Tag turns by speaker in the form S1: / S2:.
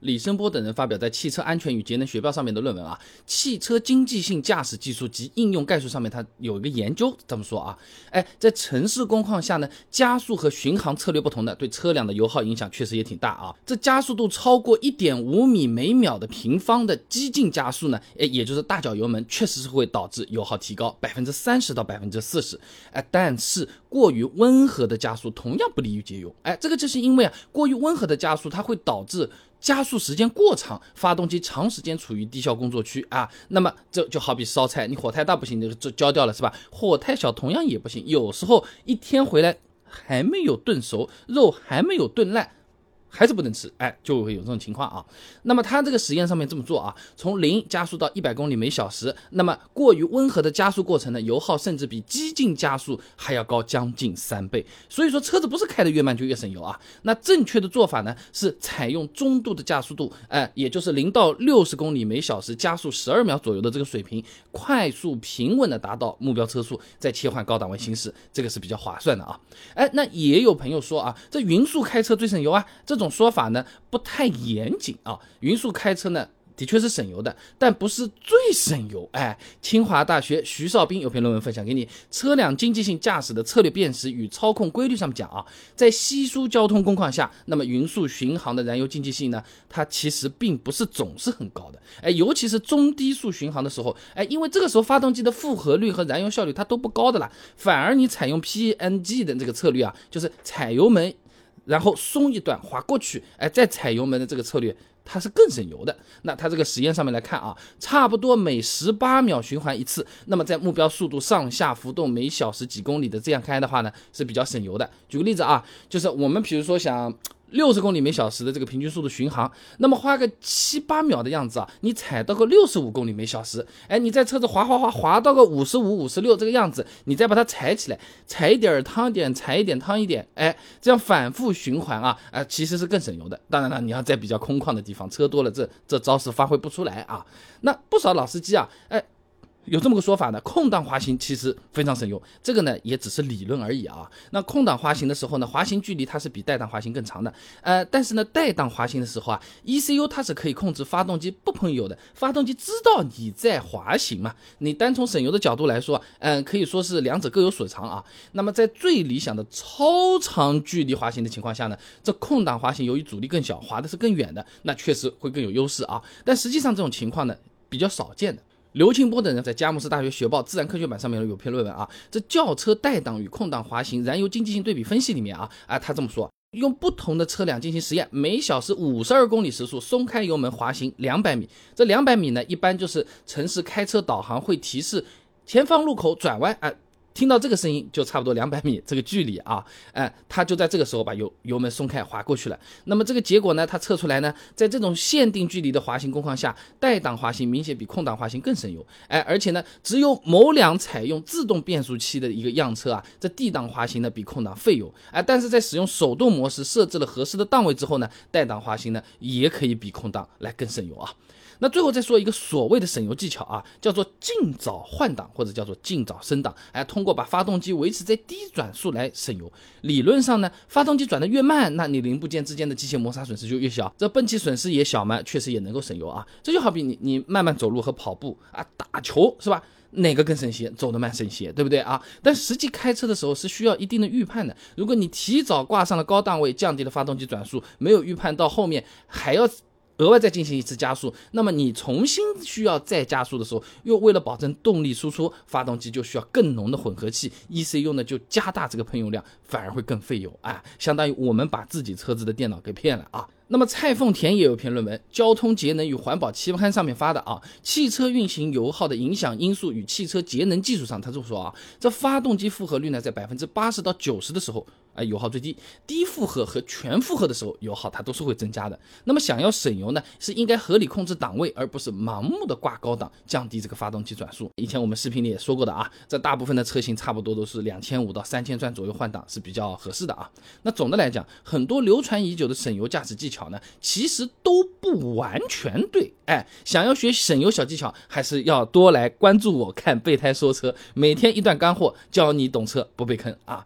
S1: 李声波等人发表在《汽车安全与节能学报》上面的论文啊，汽车经济性驾驶技术及应用概述上面，它有一个研究这么说啊，哎，在城市工况下呢，加速和巡航策略不同的，对车辆的油耗影响确实也挺大啊。这加速度超过一点五米每秒的平方的激进加速呢，哎，也就是大脚油门，确实是会导致油耗提高百分之三十到百分之四十，哎，但是过于温和的加速同样不利于节油，哎，这个就是因为啊，过于温和的加速它会导致。加速时间过长，发动机长时间处于低效工作区啊，那么这就好比烧菜，你火太大不行，就就焦掉了是吧？火太小同样也不行，有时候一天回来还没有炖熟，肉还没有炖烂。还是不能吃，哎，就会有这种情况啊。那么它这个实验上面这么做啊，从零加速到一百公里每小时，那么过于温和的加速过程呢，油耗甚至比激进加速还要高将近三倍。所以说车子不是开的越慢就越省油啊。那正确的做法呢，是采用中度的加速度，哎，也就是零到六十公里每小时加速十二秒左右的这个水平，快速平稳的达到目标车速，再切换高档位行驶，这个是比较划算的啊。哎，那也有朋友说啊，这匀速开车最省油啊，这。这种说法呢不太严谨啊，匀速开车呢的确是省油的，但不是最省油。哎，清华大学徐少斌有篇论文分享给你，《车辆经济性驾驶的策略辨识与操控规律》上面讲啊，在稀疏交通工况下，那么匀速巡航的燃油经济性呢，它其实并不是总是很高的。哎，尤其是中低速巡航的时候，哎，因为这个时候发动机的负荷率和燃油效率它都不高的啦，反而你采用 PNG 的这个策略啊，就是踩油门。然后松一段滑过去，哎，再踩油门的这个策略，它是更省油的。那它这个实验上面来看啊，差不多每十八秒循环一次，那么在目标速度上下浮动每小时几公里的这样开的话呢，是比较省油的。举个例子啊，就是我们比如说想。六十公里每小时的这个平均速度巡航，那么花个七八秒的样子啊，你踩到个六十五公里每小时，哎，你在车子滑滑滑滑到个五十五、五十六这个样子，你再把它踩起来，踩一点汤一点，踩一点汤一点，哎，这样反复循环啊，啊，其实是更省油的。当然了，你要在比较空旷的地方，车多了，这这招式发挥不出来啊。那不少老司机啊，哎。有这么个说法呢，空档滑行其实非常省油，这个呢也只是理论而已啊。那空档滑行的时候呢，滑行距离它是比带档滑行更长的，呃，但是呢带档滑行的时候啊，ECU 它是可以控制发动机不喷油的，发动机知道你在滑行嘛。你单从省油的角度来说，嗯，可以说是两者各有所长啊。那么在最理想的超长距离滑行的情况下呢，这空档滑行由于阻力更小，滑的是更远的，那确实会更有优势啊。但实际上这种情况呢比较少见的。刘清波等人在佳木斯大学学报自然科学版上面有篇论文啊，这轿车带档与空档滑行燃油经济性对比分析里面啊，啊他这么说，用不同的车辆进行实验，每小时五十二公里时速松开油门滑行两百米，这两百米呢，一般就是城市开车导航会提示前方路口转弯啊。听到这个声音就差不多两百米这个距离啊，哎，他就在这个时候把油油门松开滑过去了。那么这个结果呢，他测出来呢，在这种限定距离的滑行工况下，带档滑行明显比空档滑行更省油。哎，而且呢，只有某辆采用自动变速器的一个样车啊，这 D 档滑行呢比空档费油。哎，但是在使用手动模式设置了合适的档位之后呢，带档滑行呢也可以比空档来更省油啊。那最后再说一个所谓的省油技巧啊，叫做尽早换挡或者叫做尽早升档，哎，通过把发动机维持在低转速来省油。理论上呢，发动机转的越慢，那你零部件之间的机械摩擦损失就越小，这泵气损失也小嘛，确实也能够省油啊。这就好比你你慢慢走路和跑步啊，打球是吧？哪个更省心？走得慢省心，对不对啊？但实际开车的时候是需要一定的预判的。如果你提早挂上了高档位，降低了发动机转速，没有预判到后面还要。额外再进行一次加速，那么你重新需要再加速的时候，又为了保证动力输出，发动机就需要更浓的混合气，ECU 呢就加大这个喷油量，反而会更费油啊，相当于我们把自己车子的电脑给骗了啊。那么蔡凤田也有篇论文，《交通节能与环保期刊》上面发的啊，汽车运行油耗的影响因素与汽车节能技术上，他这么说啊，这发动机负荷率呢在百分之八十到九十的时候。啊，油耗最低，低负荷和全负荷的时候，油耗它都是会增加的。那么想要省油呢，是应该合理控制档位，而不是盲目的挂高档，降低这个发动机转速。以前我们视频里也说过的啊，这大部分的车型差不多都是两千五到三千转左右换挡是比较合适的啊。那总的来讲，很多流传已久的省油驾驶技巧呢，其实都不完全对。哎，想要学省油小技巧，还是要多来关注我看备胎说车，每天一段干货，教你懂车不被坑啊。